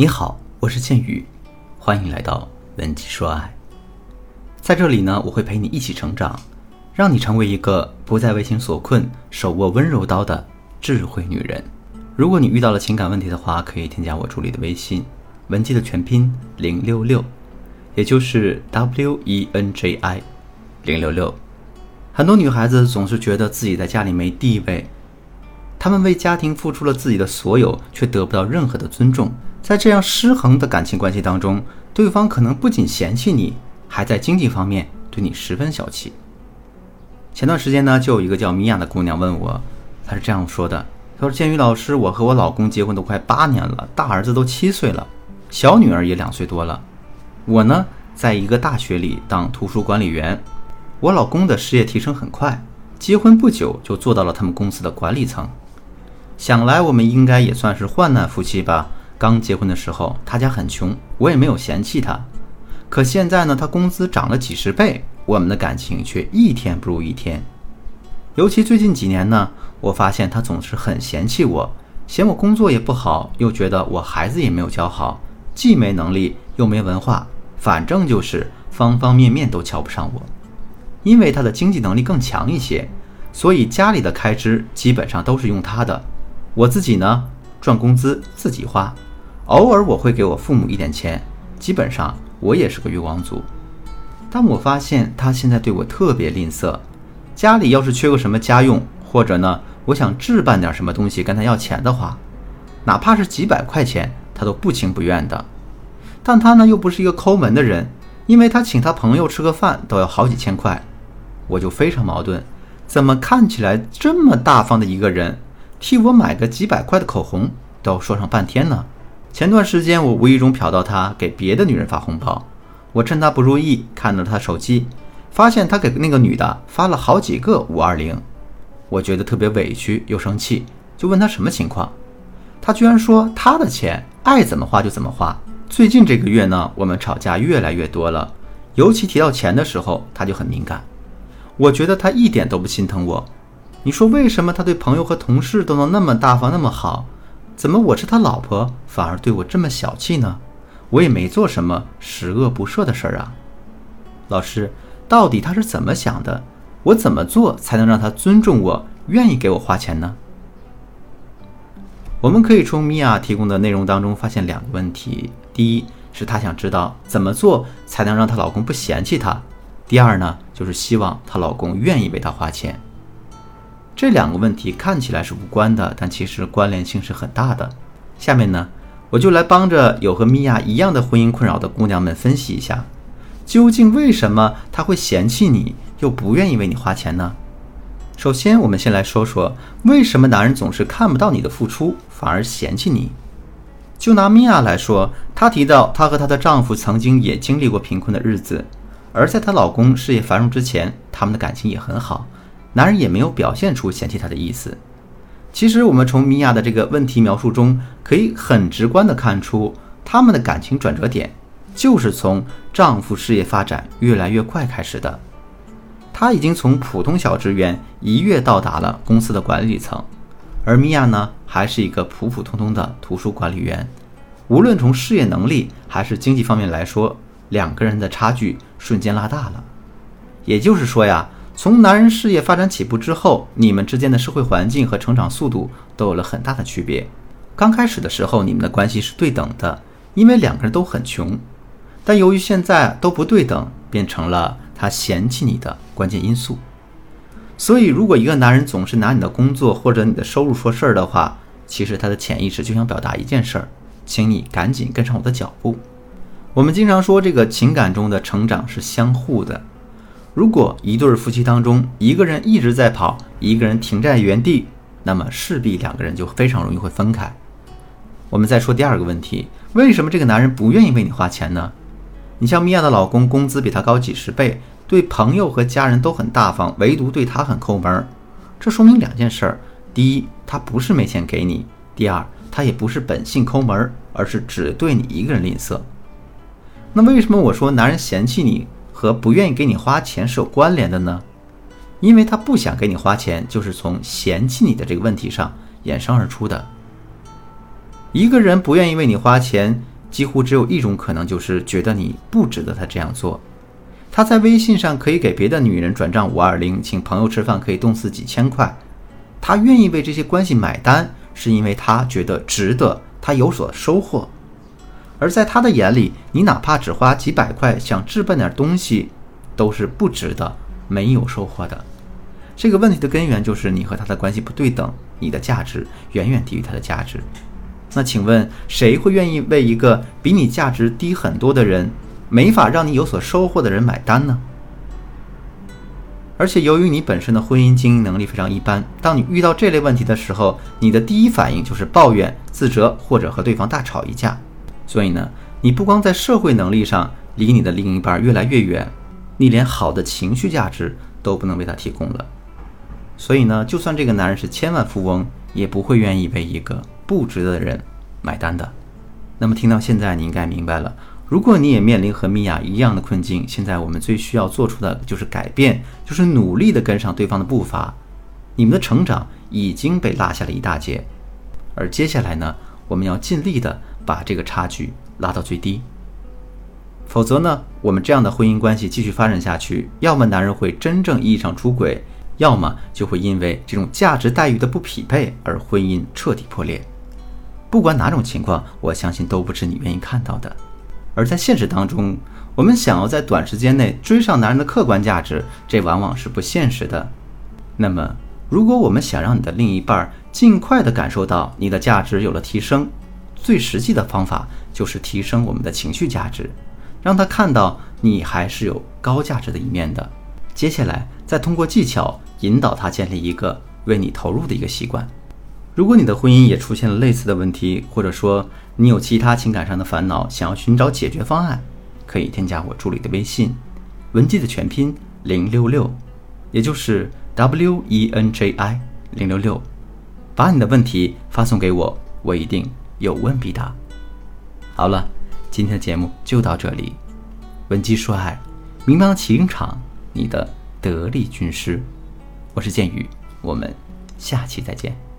你好，我是倩宇，欢迎来到文姬说爱。在这里呢，我会陪你一起成长，让你成为一个不再为情所困、手握温柔刀的智慧女人。如果你遇到了情感问题的话，可以添加我助理的微信，文姬的全拼零六六，也就是 W E N J I 零六六。很多女孩子总是觉得自己在家里没地位，她们为家庭付出了自己的所有，却得不到任何的尊重。在这样失衡的感情关系当中，对方可能不仅嫌弃你，还在经济方面对你十分小气。前段时间呢，就有一个叫米娅的姑娘问我，她是这样说的：“她说，建宇老师，我和我老公结婚都快八年了，大儿子都七岁了，小女儿也两岁多了。我呢，在一个大学里当图书管理员，我老公的事业提升很快，结婚不久就做到了他们公司的管理层。想来我们应该也算是患难夫妻吧。”刚结婚的时候，他家很穷，我也没有嫌弃他。可现在呢，他工资涨了几十倍，我们的感情却一天不如一天。尤其最近几年呢，我发现他总是很嫌弃我，嫌我工作也不好，又觉得我孩子也没有教好，既没能力又没文化，反正就是方方面面都瞧不上我。因为他的经济能力更强一些，所以家里的开支基本上都是用他的，我自己呢赚工资自己花。偶尔我会给我父母一点钱，基本上我也是个月光族。但我发现他现在对我特别吝啬，家里要是缺个什么家用，或者呢，我想置办点什么东西跟他要钱的话，哪怕是几百块钱，他都不情不愿的。但他呢又不是一个抠门的人，因为他请他朋友吃个饭都要好几千块，我就非常矛盾，怎么看起来这么大方的一个人，替我买个几百块的口红都要说上半天呢？前段时间，我无意中瞟到他给别的女人发红包，我趁他不注意，看了他手机，发现他给那个女的发了好几个五二零，我觉得特别委屈又生气，就问他什么情况，他居然说他的钱爱怎么花就怎么花。最近这个月呢，我们吵架越来越多了，尤其提到钱的时候，他就很敏感。我觉得他一点都不心疼我，你说为什么他对朋友和同事都能那么大方那么好？怎么我是他老婆，反而对我这么小气呢？我也没做什么十恶不赦的事儿啊。老师，到底他是怎么想的？我怎么做才能让他尊重我，愿意给我花钱呢？我们可以从米娅提供的内容当中发现两个问题：第一是她想知道怎么做才能让她老公不嫌弃她；第二呢，就是希望她老公愿意为她花钱。这两个问题看起来是无关的，但其实关联性是很大的。下面呢，我就来帮着有和米娅一样的婚姻困扰的姑娘们分析一下，究竟为什么他会嫌弃你，又不愿意为你花钱呢？首先，我们先来说说为什么男人总是看不到你的付出，反而嫌弃你。就拿米娅来说，她提到她和她的丈夫曾经也经历过贫困的日子，而在她老公事业繁荣之前，他们的感情也很好。男人也没有表现出嫌弃她的意思。其实，我们从米娅的这个问题描述中，可以很直观地看出，他们的感情转折点就是从丈夫事业发展越来越快开始的。他已经从普通小职员一跃到达了公司的管理层，而米娅呢，还是一个普普通通的图书管理员。无论从事业能力还是经济方面来说，两个人的差距瞬间拉大了。也就是说呀。从男人事业发展起步之后，你们之间的社会环境和成长速度都有了很大的区别。刚开始的时候，你们的关系是对等的，因为两个人都很穷。但由于现在都不对等，变成了他嫌弃你的关键因素。所以，如果一个男人总是拿你的工作或者你的收入说事儿的话，其实他的潜意识就想表达一件事儿，请你赶紧跟上我的脚步。我们经常说，这个情感中的成长是相互的。如果一对夫妻当中一个人一直在跑，一个人停在原地，那么势必两个人就非常容易会分开。我们再说第二个问题：为什么这个男人不愿意为你花钱呢？你像米娅的老公，工资比她高几十倍，对朋友和家人都很大方，唯独对她很抠门。这说明两件事儿：第一，他不是没钱给你；第二，他也不是本性抠门，而是只对你一个人吝啬。那为什么我说男人嫌弃你？和不愿意给你花钱是有关联的呢，因为他不想给你花钱，就是从嫌弃你的这个问题上衍生而出的。一个人不愿意为你花钱，几乎只有一种可能，就是觉得你不值得他这样做。他在微信上可以给别的女人转账五二零，请朋友吃饭可以动次几千块，他愿意为这些关系买单，是因为他觉得值得，他有所收获。而在他的眼里，你哪怕只花几百块想置办点东西，都是不值得、没有收获的。这个问题的根源就是你和他的关系不对等，你的价值远远低于他的价值。那请问，谁会愿意为一个比你价值低很多的人？没法让你有所收获的人买单呢。而且由于你本身的婚姻经营能力非常一般，当你遇到这类问题的时候，你的第一反应就是抱怨、自责或者和对方大吵一架。所以呢，你不光在社会能力上离你的另一半越来越远，你连好的情绪价值都不能为他提供了。所以呢，就算这个男人是千万富翁，也不会愿意为一个不值得的人买单的。那么听到现在，你应该明白了。如果你也面临和米娅一样的困境，现在我们最需要做出的就是改变，就是努力的跟上对方的步伐。你们的成长已经被落下了一大截，而接下来呢，我们要尽力的把这个差距拉到最低。否则呢，我们这样的婚姻关系继续发展下去，要么男人会真正意义上出轨，要么就会因为这种价值待遇的不匹配而婚姻彻底破裂。不管哪种情况，我相信都不是你愿意看到的。而在现实当中，我们想要在短时间内追上男人的客观价值，这往往是不现实的。那么，如果我们想让你的另一半尽快地感受到你的价值有了提升，最实际的方法就是提升我们的情绪价值，让他看到你还是有高价值的一面的。接下来，再通过技巧引导他建立一个为你投入的一个习惯。如果你的婚姻也出现了类似的问题，或者说你有其他情感上的烦恼，想要寻找解决方案，可以添加我助理的微信，文姬的全拼零六六，也就是 W E N J I 零六六，把你的问题发送给我，我一定有问必答。好了，今天的节目就到这里，文姬说爱，明邦情场，你的得力军师，我是剑宇，我们下期再见。